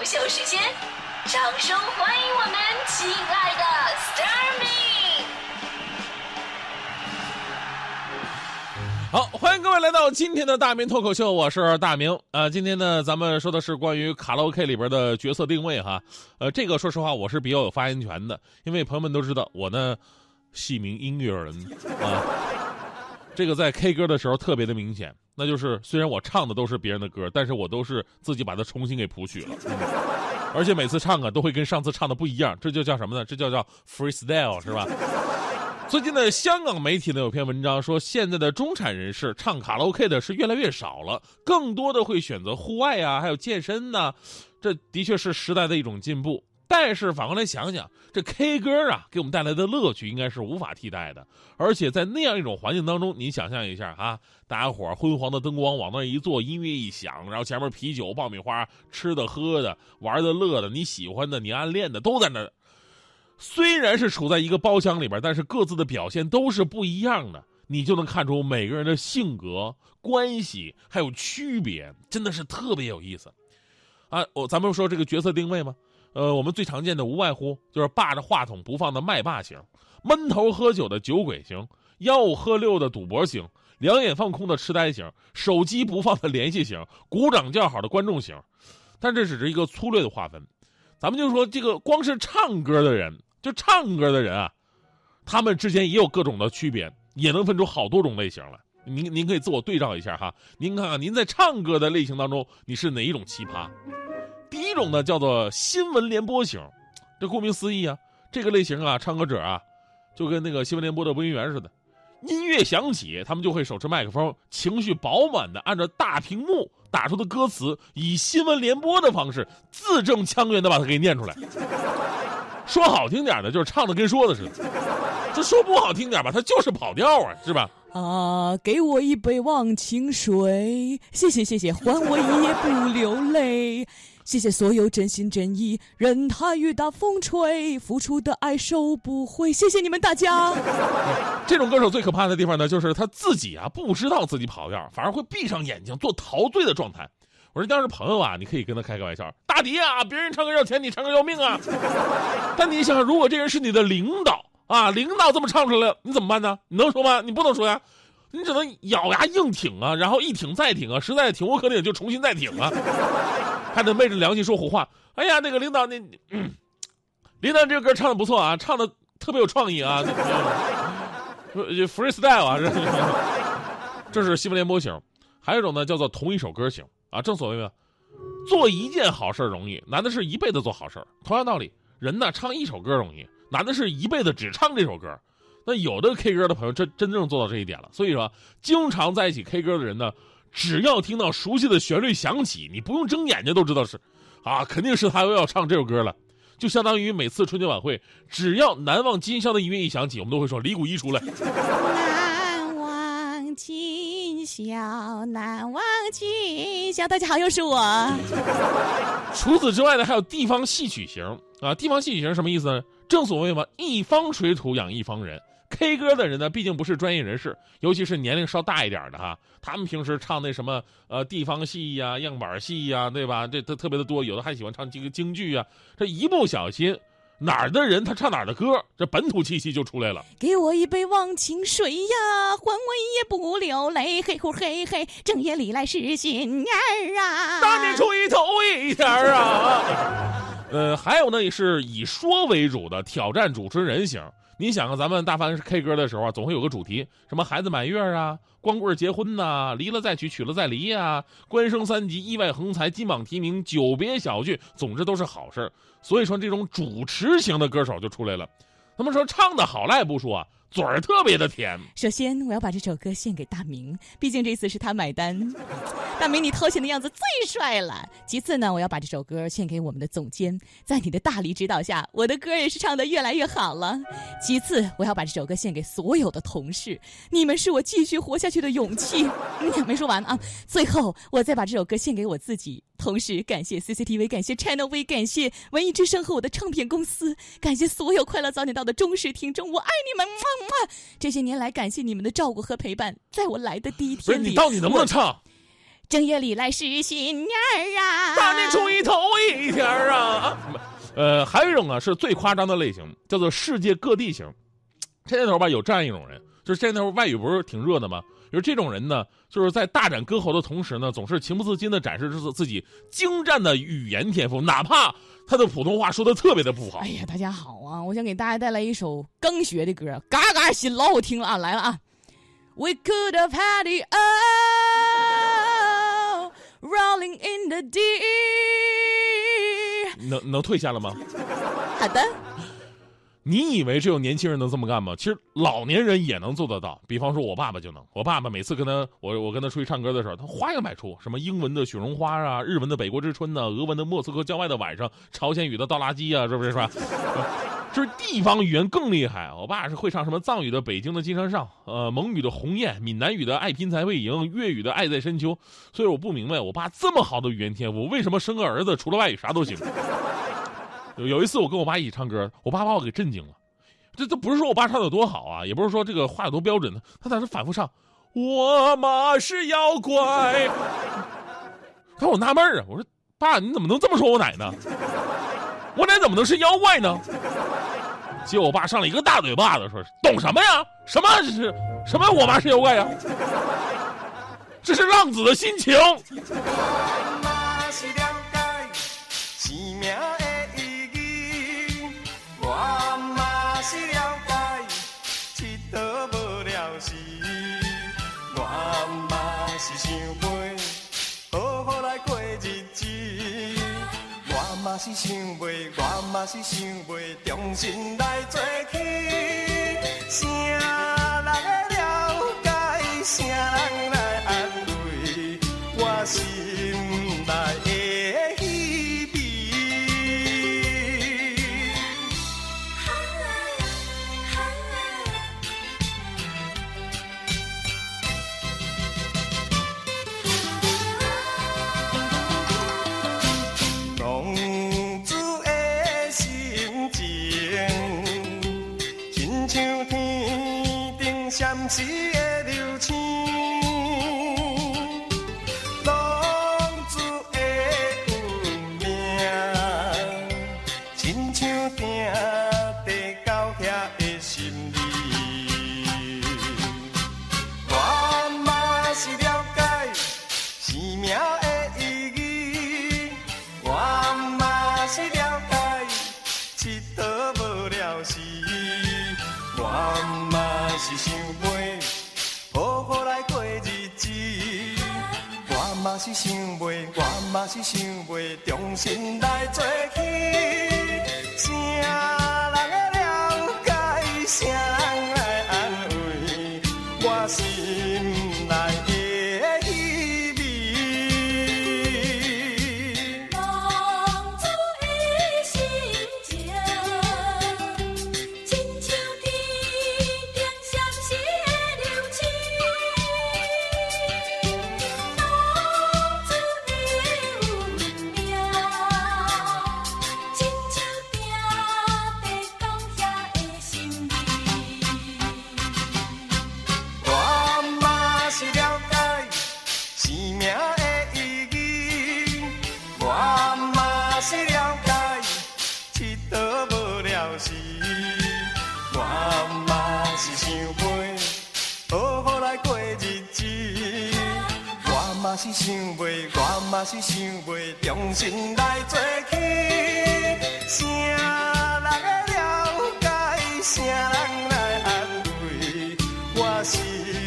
口秀时间，掌声欢迎我们亲爱的 s t a r m y 好，欢迎各位来到今天的大明脱口秀，我是大明。呃，今天呢，咱们说的是关于卡拉 OK 里边的角色定位哈。呃，这个说实话，我是比较有发言权的，因为朋友们都知道我呢，系名音乐人啊。这个在 K 歌的时候特别的明显，那就是虽然我唱的都是别人的歌，但是我都是自己把它重新给谱曲了，而且每次唱啊都会跟上次唱的不一样，这就叫什么呢？这叫叫 freestyle 是吧？最近的香港媒体呢有篇文章说，现在的中产人士唱卡拉 OK 的是越来越少了，更多的会选择户外啊，还有健身呐、这的确是时代的一种进步。但是反过来想想，这 K 歌啊，给我们带来的乐趣应该是无法替代的。而且在那样一种环境当中，你想象一下、啊，大家伙昏黄的灯光往那一坐，音乐一响，然后前面啤酒、爆米花，吃的、喝的、玩的、乐的，你喜欢的、你暗恋的都在那。虽然是处在一个包厢里边，但是各自的表现都是不一样的，你就能看出每个人的性格、关系还有区别，真的是特别有意思。啊，我咱们说这个角色定位吗？呃，我们最常见的无外乎就是霸着话筒不放的麦霸型，闷头喝酒的酒鬼型，吆五喝六的赌博型，两眼放空的痴呆型，手机不放的联系型，鼓掌叫好的观众型。但这只是一个粗略的划分，咱们就说这个光是唱歌的人，就唱歌的人啊，他们之间也有各种的区别，也能分出好多种类型来。您您可以自我对照一下哈，您看看您在唱歌的类型当中，你是哪一种奇葩？第一种呢叫做新闻联播型，这顾名思义啊，这个类型啊，唱歌者啊，就跟那个新闻联播的播音员似的，音乐响起，他们就会手持麦克风，情绪饱满的按照大屏幕打出的歌词，以新闻联播的方式字正腔圆的把它给念出来。说好听点的，就是唱的跟说的似的；这说不好听点吧，它就是跑调啊，是吧？啊，给我一杯忘情水，谢谢谢谢，还我一夜不流泪。谢谢所有真心真意，任它雨打风吹，付出的爱收不回。谢谢你们大家。这种歌手最可怕的地方呢，就是他自己啊不知道自己跑调，反而会闭上眼睛做陶醉的状态。我说，要是朋友啊，你可以跟他开个玩笑，大迪啊，别人唱歌要钱，你唱歌要命啊。但你想，如果这人是你的领导啊，领导这么唱出来了，你怎么办呢？你能说吗？你不能说呀。你只能咬牙硬挺啊，然后一挺再挺啊，实在挺无可挺就重新再挺啊，还得昧着良心说胡话。哎呀，那个领导，那、嗯、领导这个歌唱的不错啊，唱的特别有创意啊，freestyle 啊，这这是新闻联播型。还有一种呢，叫做同一首歌型啊。正所谓嘛，做一件好事容易，难的是一辈子做好事同样道理，人呢唱一首歌容易，难的是一辈子只唱这首歌。那有的 K 歌的朋友真真正做到这一点了，所以说，经常在一起 K 歌的人呢，只要听到熟悉的旋律响起，你不用睁眼睛都知道是，啊，肯定是他又要唱这首歌了。就相当于每次春节晚会，只要难忘今宵的音乐一响起，我们都会说李谷一出来。难忘今宵，难忘今宵。大家好，又是我。除此之外呢，还有地方戏曲型啊。地方戏曲型什么意思呢？正所谓嘛，一方水土养一方人。K 歌的人呢，毕竟不是专业人士，尤其是年龄稍大一点的哈，他们平时唱那什么呃地方戏呀、样板戏呀，对吧？这特特别的多，有的还喜欢唱这个京剧啊。这一不小心，哪儿的人他唱哪儿的歌，这本土气息就出来了。给我一杯忘情水呀，还我一夜不流泪。嘿呼嘿嘿，正月里来是新年儿啊，大年初一头一天儿啊。呃，还有呢，也是以说为主的挑战主持人型。你想啊，咱们大凡是 K 歌的时候啊，总会有个主题，什么孩子满月啊、光棍结婚呐、离了再娶、娶了再离、啊、官升三级、意外横财、金榜题名、久别小聚，总之都是好事所以说，这种主持型的歌手就出来了。他们说唱的好赖不说，嘴儿特别的甜。首先，我要把这首歌献给大明，毕竟这次是他买单。大明，你掏钱的样子最帅了。其次呢，我要把这首歌献给我们的总监，在你的大力指导下，我的歌也是唱的越来越好了。其次，我要把这首歌献给所有的同事，你们是我继续活下去的勇气。嗯、没说完啊！最后，我再把这首歌献给我自己，同时感谢 CCTV，感谢 Channel V，感谢文艺之声和我的唱片公司，感谢所有快乐早点到的忠实听众，我爱你们！么么。这些年来，感谢你们的照顾和陪伴，在我来的第一天里，不是你到底能不能唱？正月里来是新年儿啊，大年初一头一天儿啊。呃，还有一种啊是最夸张的类型，叫做世界各地型。这年头吧，有这样一种人，就是现在头外语不是挺热的吗？就是这种人呢，就是在大展歌喉的同时呢，总是情不自禁的展示自自己精湛的语言天赋，哪怕他的普通话说的特别的不好哎。呀，大家好啊！我想给大家带来一首刚学的歌，嘎嘎新，老好听了啊！来了啊！We could have had it all rolling in the deep。能能退下了吗？好的，你以为只有年轻人能这么干吗？其实老年人也能做得到。比方说，我爸爸就能。我爸爸每次跟他我我跟他出去唱歌的时候，他花样百出，什么英文的《雪绒花》啊，日文的《北国之春》呐，俄文的《莫斯科郊外的晚上》，朝鲜语的《倒垃圾》啊，是不是是吧？就是地方语言更厉害。我爸是会唱什么藏语的《北京的金山上》，呃，蒙语的《鸿雁》，闽南语的《爱拼才会赢》，粤语的《爱在深秋》。所以我不明白，我爸这么好的语言天赋，为什么生个儿子除了外语啥都行？有一次我跟我爸一起唱歌，我爸把我给震惊了。这这不是说我爸唱的有多好啊，也不是说这个话有多标准呢，他在这反复唱：“我妈是妖怪。”他说我纳闷啊，我说爸你怎么能这么说我奶呢？我奶怎么能是妖怪呢？接我爸上来一个大嘴巴子，说是：“懂什么呀？什么这是什么？我妈是妖怪呀？这是浪子的心情。”嘛是想袂，我嘛是想袂重新来做起，谁人会 te 嘛是想袂，我嘛是想袂重新来做起，是想袂，我嘛是想袂，重新来做起。啥人会了解，啥人来安慰？我是。